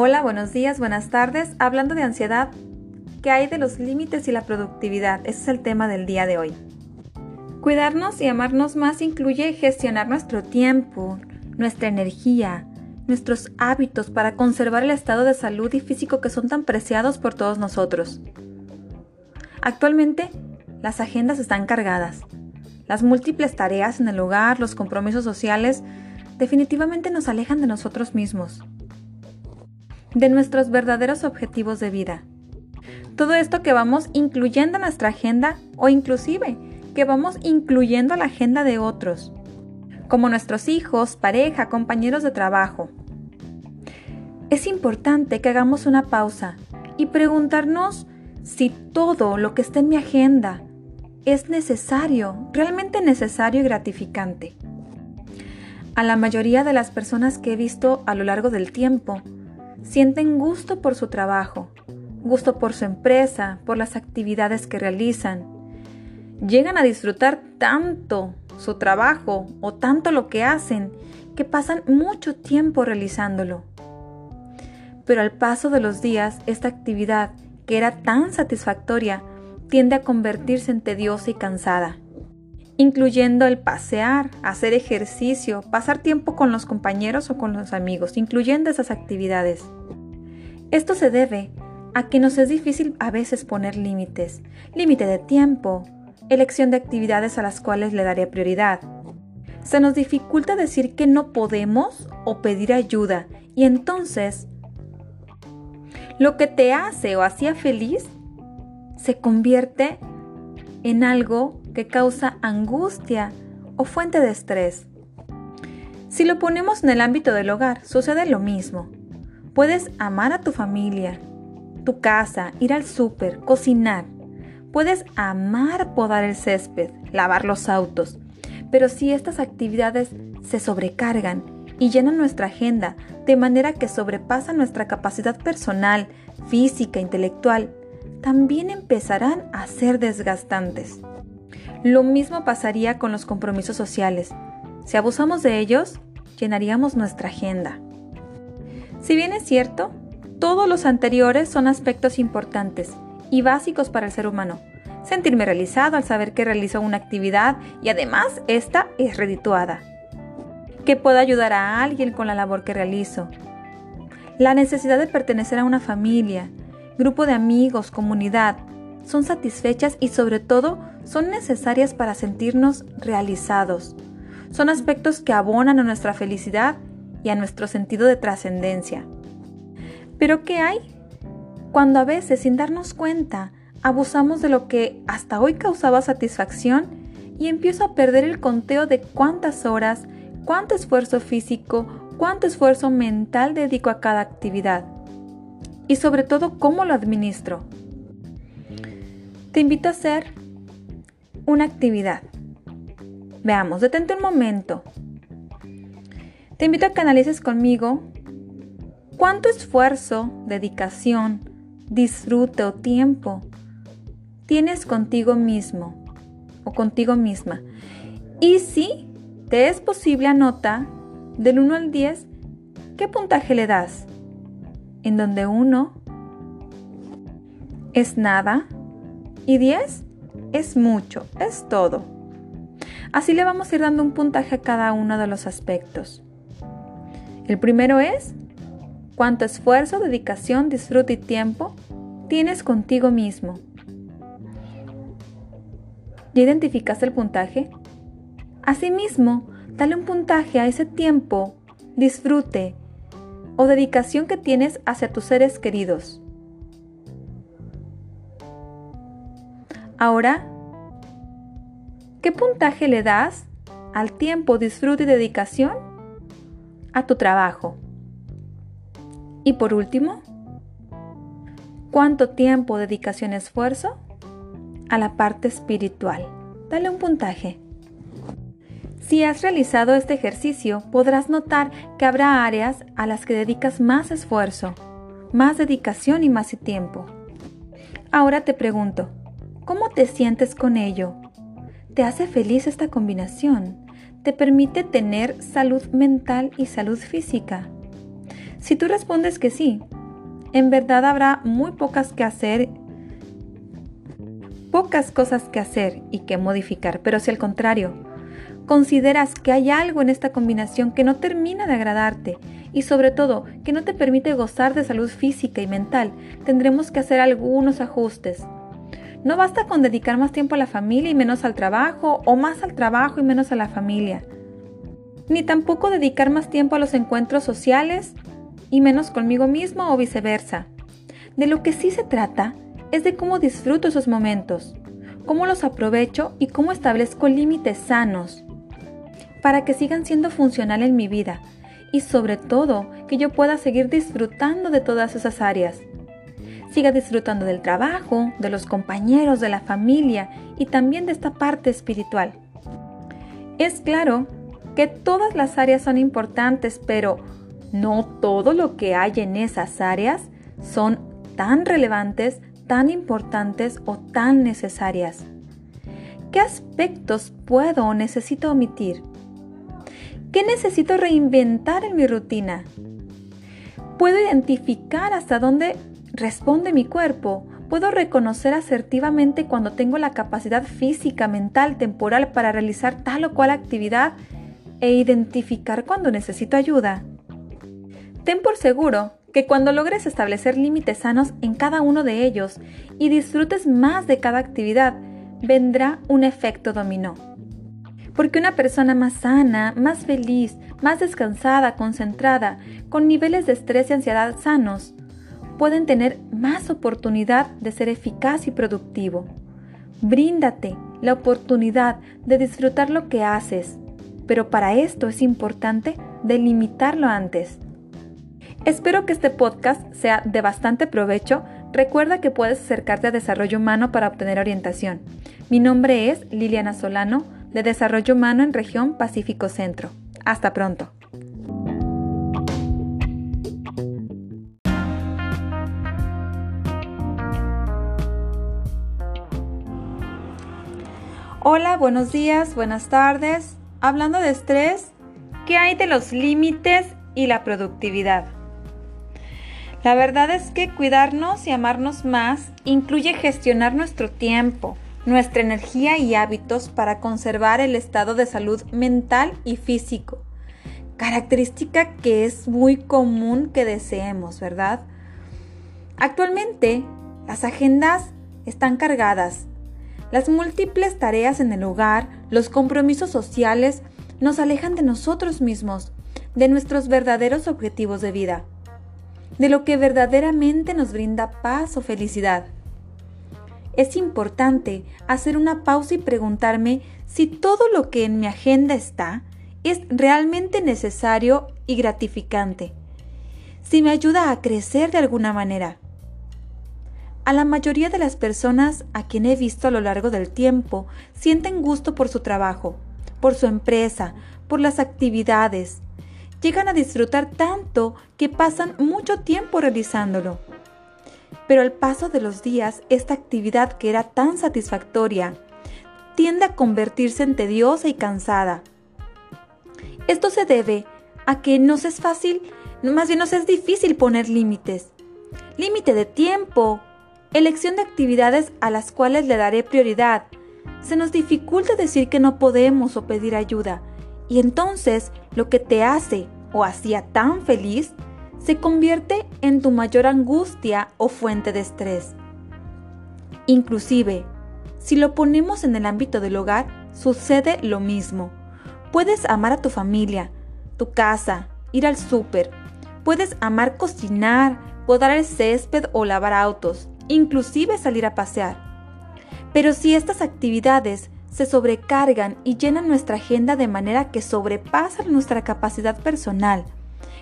Hola, buenos días, buenas tardes. Hablando de ansiedad, ¿qué hay de los límites y la productividad? Ese es el tema del día de hoy. Cuidarnos y amarnos más incluye gestionar nuestro tiempo, nuestra energía, nuestros hábitos para conservar el estado de salud y físico que son tan preciados por todos nosotros. Actualmente, las agendas están cargadas. Las múltiples tareas en el hogar, los compromisos sociales, definitivamente nos alejan de nosotros mismos de nuestros verdaderos objetivos de vida. Todo esto que vamos incluyendo en nuestra agenda o inclusive que vamos incluyendo a la agenda de otros, como nuestros hijos, pareja, compañeros de trabajo. Es importante que hagamos una pausa y preguntarnos si todo lo que está en mi agenda es necesario, realmente necesario y gratificante. A la mayoría de las personas que he visto a lo largo del tiempo, sienten gusto por su trabajo, gusto por su empresa, por las actividades que realizan. Llegan a disfrutar tanto su trabajo o tanto lo que hacen que pasan mucho tiempo realizándolo. Pero al paso de los días, esta actividad, que era tan satisfactoria, tiende a convertirse en tediosa y cansada, incluyendo el pasear, hacer ejercicio, pasar tiempo con los compañeros o con los amigos, incluyendo esas actividades. Esto se debe a que nos es difícil a veces poner límites, límite de tiempo, elección de actividades a las cuales le daría prioridad. Se nos dificulta decir que no podemos o pedir ayuda y entonces lo que te hace o hacía feliz se convierte en algo que causa angustia o fuente de estrés. Si lo ponemos en el ámbito del hogar, sucede lo mismo. Puedes amar a tu familia, tu casa, ir al súper, cocinar. Puedes amar podar el césped, lavar los autos. Pero si estas actividades se sobrecargan y llenan nuestra agenda de manera que sobrepasan nuestra capacidad personal, física, intelectual, también empezarán a ser desgastantes. Lo mismo pasaría con los compromisos sociales. Si abusamos de ellos, llenaríamos nuestra agenda. Si bien es cierto, todos los anteriores son aspectos importantes y básicos para el ser humano. Sentirme realizado al saber que realizo una actividad y además esta es redituada. Que pueda ayudar a alguien con la labor que realizo. La necesidad de pertenecer a una familia, grupo de amigos, comunidad, son satisfechas y sobre todo son necesarias para sentirnos realizados. Son aspectos que abonan a nuestra felicidad y a nuestro sentido de trascendencia. Pero ¿qué hay? Cuando a veces, sin darnos cuenta, abusamos de lo que hasta hoy causaba satisfacción y empiezo a perder el conteo de cuántas horas, cuánto esfuerzo físico, cuánto esfuerzo mental dedico a cada actividad. Y sobre todo, cómo lo administro. Te invito a hacer una actividad. Veamos, detente un momento te invito a que analices conmigo cuánto esfuerzo, dedicación, disfrute o tiempo tienes contigo mismo o contigo misma. Y si te es posible, anota del 1 al 10 qué puntaje le das. En donde 1 es nada y 10 es mucho, es todo. Así le vamos a ir dando un puntaje a cada uno de los aspectos. El primero es cuánto esfuerzo, dedicación, disfrute y tiempo tienes contigo mismo. ¿Ya identificaste el puntaje? Asimismo, dale un puntaje a ese tiempo, disfrute o dedicación que tienes hacia tus seres queridos. Ahora, ¿qué puntaje le das al tiempo, disfrute y dedicación a tu trabajo. Y por último, ¿cuánto tiempo, dedicación, esfuerzo a la parte espiritual? Dale un puntaje. Si has realizado este ejercicio, podrás notar que habrá áreas a las que dedicas más esfuerzo, más dedicación y más tiempo. Ahora te pregunto, ¿cómo te sientes con ello? ¿Te hace feliz esta combinación? te permite tener salud mental y salud física. Si tú respondes que sí, en verdad habrá muy pocas que hacer, pocas cosas que hacer y que modificar, pero si al contrario, consideras que hay algo en esta combinación que no termina de agradarte y sobre todo que no te permite gozar de salud física y mental, tendremos que hacer algunos ajustes. No basta con dedicar más tiempo a la familia y menos al trabajo, o más al trabajo y menos a la familia. Ni tampoco dedicar más tiempo a los encuentros sociales y menos conmigo mismo o viceversa. De lo que sí se trata es de cómo disfruto esos momentos, cómo los aprovecho y cómo establezco límites sanos para que sigan siendo funcional en mi vida y sobre todo que yo pueda seguir disfrutando de todas esas áreas. Siga disfrutando del trabajo, de los compañeros, de la familia y también de esta parte espiritual. Es claro que todas las áreas son importantes, pero no todo lo que hay en esas áreas son tan relevantes, tan importantes o tan necesarias. ¿Qué aspectos puedo o necesito omitir? ¿Qué necesito reinventar en mi rutina? Puedo identificar hasta dónde responde mi cuerpo. Puedo reconocer asertivamente cuando tengo la capacidad física, mental, temporal para realizar tal o cual actividad e identificar cuando necesito ayuda. Ten por seguro que cuando logres establecer límites sanos en cada uno de ellos y disfrutes más de cada actividad, vendrá un efecto dominó. Porque una persona más sana, más feliz, más descansada, concentrada, con niveles de estrés y ansiedad sanos, pueden tener más oportunidad de ser eficaz y productivo. Bríndate la oportunidad de disfrutar lo que haces, pero para esto es importante delimitarlo antes. Espero que este podcast sea de bastante provecho. Recuerda que puedes acercarte a Desarrollo Humano para obtener orientación. Mi nombre es Liliana Solano, de Desarrollo Humano en Región Pacífico Centro. Hasta pronto. Hola, buenos días, buenas tardes. Hablando de estrés, ¿qué hay de los límites y la productividad? La verdad es que cuidarnos y amarnos más incluye gestionar nuestro tiempo, nuestra energía y hábitos para conservar el estado de salud mental y físico, característica que es muy común que deseemos, ¿verdad? Actualmente, las agendas están cargadas. Las múltiples tareas en el hogar, los compromisos sociales, nos alejan de nosotros mismos, de nuestros verdaderos objetivos de vida de lo que verdaderamente nos brinda paz o felicidad. Es importante hacer una pausa y preguntarme si todo lo que en mi agenda está es realmente necesario y gratificante, si me ayuda a crecer de alguna manera. A la mayoría de las personas a quien he visto a lo largo del tiempo sienten gusto por su trabajo, por su empresa, por las actividades, llegan a disfrutar tanto que pasan mucho tiempo realizándolo. Pero al paso de los días, esta actividad que era tan satisfactoria tiende a convertirse en tediosa y cansada. Esto se debe a que nos es fácil, más bien nos es difícil poner límites. Límite de tiempo, elección de actividades a las cuales le daré prioridad. Se nos dificulta decir que no podemos o pedir ayuda y entonces lo que te hace o hacía tan feliz se convierte en tu mayor angustia o fuente de estrés. Inclusive, si lo ponemos en el ámbito del hogar, sucede lo mismo. Puedes amar a tu familia, tu casa, ir al súper. Puedes amar cocinar, podar el césped o lavar autos, inclusive salir a pasear. Pero si estas actividades se sobrecargan y llenan nuestra agenda de manera que sobrepasan nuestra capacidad personal,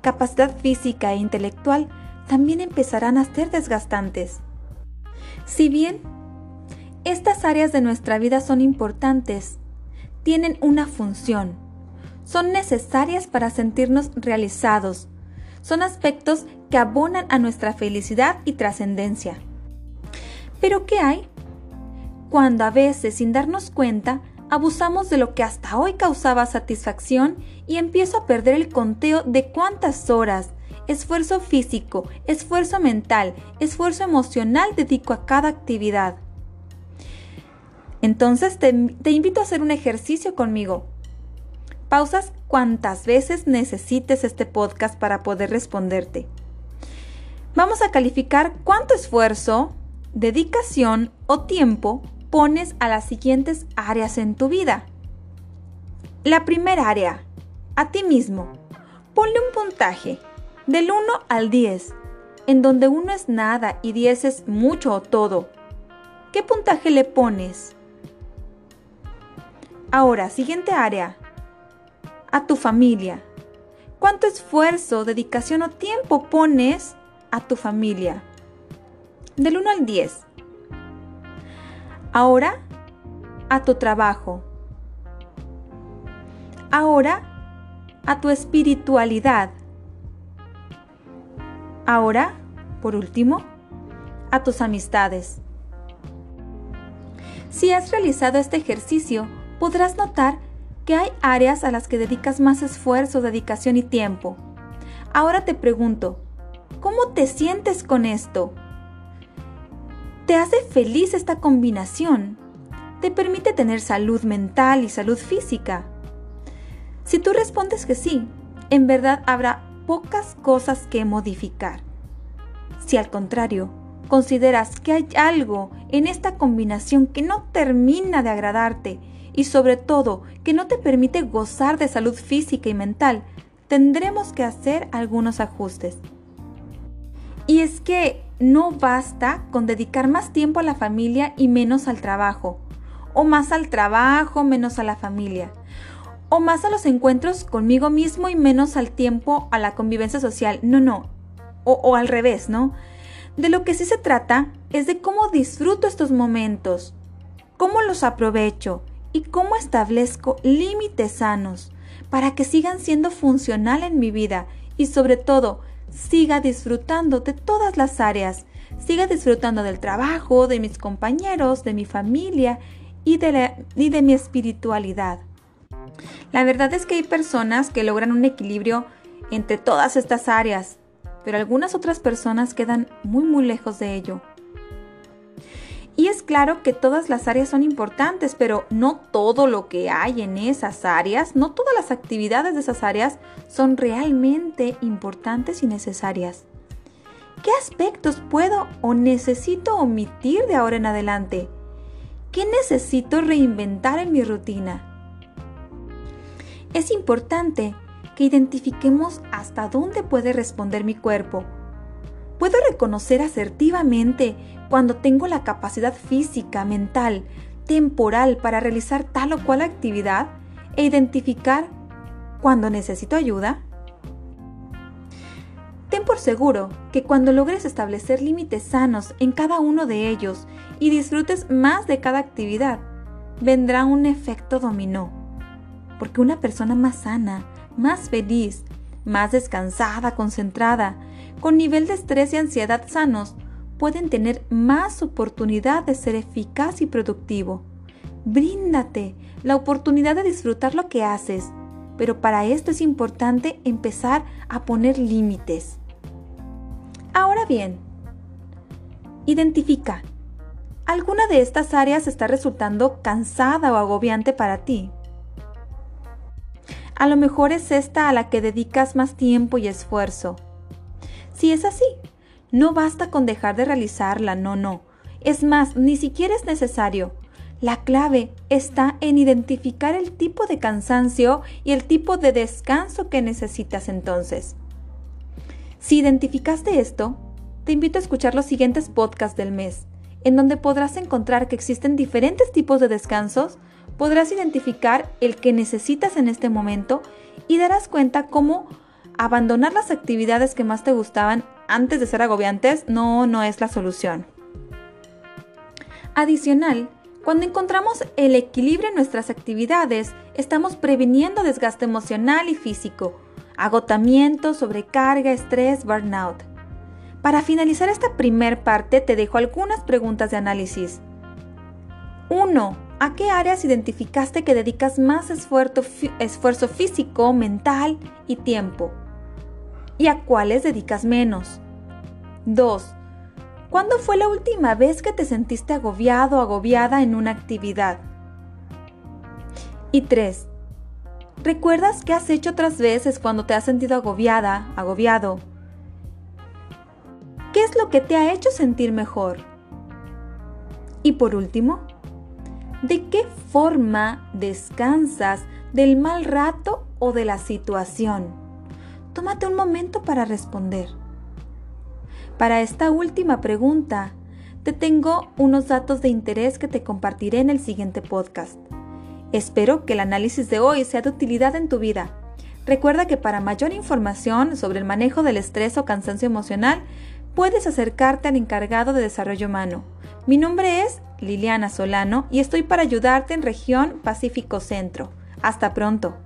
capacidad física e intelectual, también empezarán a ser desgastantes. Si bien estas áreas de nuestra vida son importantes, tienen una función, son necesarias para sentirnos realizados, son aspectos que abonan a nuestra felicidad y trascendencia. Pero ¿qué hay cuando a veces sin darnos cuenta abusamos de lo que hasta hoy causaba satisfacción y empiezo a perder el conteo de cuántas horas esfuerzo físico, esfuerzo mental, esfuerzo emocional dedico a cada actividad? Entonces te, invito a hacer un ejercicio conmigo. Pausas cuantas veces necesites este podcast para poder responderte. Vamos a calificar cuánto esfuerzo, dedicación o tiempo pones a las siguientes áreas en tu vida. La primera área, a ti mismo. Ponle un puntaje del 1 al 10, en donde 1 es nada y 10 es mucho o todo. ¿Qué puntaje le pones? Ahora, siguiente área, a tu familia. ¿Cuánto esfuerzo, dedicación o tiempo pones a tu familia? Del 1 al 10. Ahora, a tu trabajo. Ahora, a tu espiritualidad. Ahora, por último, a tus amistades. Si has realizado este ejercicio, podrás notar que hay áreas a las que dedicas más esfuerzo, dedicación y tiempo. Ahora te pregunto, ¿cómo te sientes con esto? ¿Te hace feliz esta combinación? ¿Te permite tener salud mental y salud física? Si tú respondes que sí, en verdad habrá pocas cosas que modificar. Si al contrario, consideras que hay algo en esta combinación que no termina de agradarte y sobre todo que no te permite gozar de salud física y mental, tendremos que hacer algunos ajustes. Y es que no basta con dedicar más tiempo a la familia y menos al trabajo, o más al trabajo menos a la familia, o más a los encuentros conmigo mismo y menos al tiempo a la convivencia social. No, no, o, al revés, ¿no? De lo que sí se trata es de cómo disfruto estos momentos, cómo los aprovecho, y cómo establezco límites sanos para que sigan siendo funcional en mi vida y sobre todo siga disfrutando de todas las áreas, siga disfrutando del trabajo, de mis compañeros, de mi familia y de, y de mi espiritualidad. La verdad es que hay personas que logran un equilibrio entre todas estas áreas, pero algunas otras personas quedan muy muy lejos de ello. Y es claro que todas las áreas son importantes, pero no todo lo que hay en esas áreas, no todas las actividades de esas áreas son realmente importantes y necesarias. ¿Qué aspectos puedo o necesito omitir de ahora en adelante? ¿Qué necesito reinventar en mi rutina? Es importante que identifiquemos hasta dónde puede responder mi cuerpo. Puedo reconocer asertivamente cuando tengo la capacidad física, mental, temporal para realizar tal o cual actividad e identificar cuando necesito ayuda? Ten por seguro que cuando logres establecer límites sanos en cada uno de ellos y disfrutes más de cada actividad, vendrá un efecto dominó. Porque una persona más sana, más feliz, más descansada, concentrada, con nivel de estrés y ansiedad sanos, pueden tener más oportunidad de ser eficaz y productivo. Bríndate la oportunidad de disfrutar lo que haces, pero para esto es importante empezar a poner límites. Ahora bien, identifica. ¿Alguna de estas áreas está resultando cansada o agobiante para ti? A lo mejor es esta a la que dedicas más tiempo y esfuerzo. Si es así, no basta con dejar de realizarla, no, no. Es más, ni siquiera es necesario. La clave está en identificar el tipo de cansancio y el tipo de descanso que necesitas entonces. Si identificaste esto, te invito a escuchar los siguientes podcasts del mes, en donde podrás encontrar que existen diferentes tipos de descansos, podrás identificar el que necesitas en este momento y darás cuenta cómo abandonar las actividades que más te gustaban antes de ser agobiantes no, no es la solución. Adicional, cuando encontramos el equilibrio en nuestras actividades, estamos previniendo desgaste emocional y físico, agotamiento, sobrecarga, estrés, burnout. Para finalizar esta primer parte te dejo algunas preguntas de análisis. 1. ¿A qué áreas identificaste que dedicas más esfuerzo, esfuerzo físico, mental y tiempo? Y a cuáles dedicas menos. 2. ¿Cuándo fue la última vez que te sentiste agobiado o agobiada en una actividad? Y 3. ¿Recuerdas qué has hecho otras veces cuando te has sentido agobiada, agobiado? ¿Qué es lo que te ha hecho sentir mejor? Y por último, ¿de qué forma descansas del mal rato o de la situación? Tómate un momento para responder. Para esta última pregunta, te tengo unos datos de interés que te compartiré en el siguiente podcast. Espero que el análisis de hoy sea de utilidad en tu vida. Recuerda que para mayor información sobre el manejo del estrés o cansancio emocional, puedes acercarte al encargado de desarrollo humano. Mi nombre es Liliana Solano y estoy para ayudarte en región Pacífico Centro. Hasta pronto.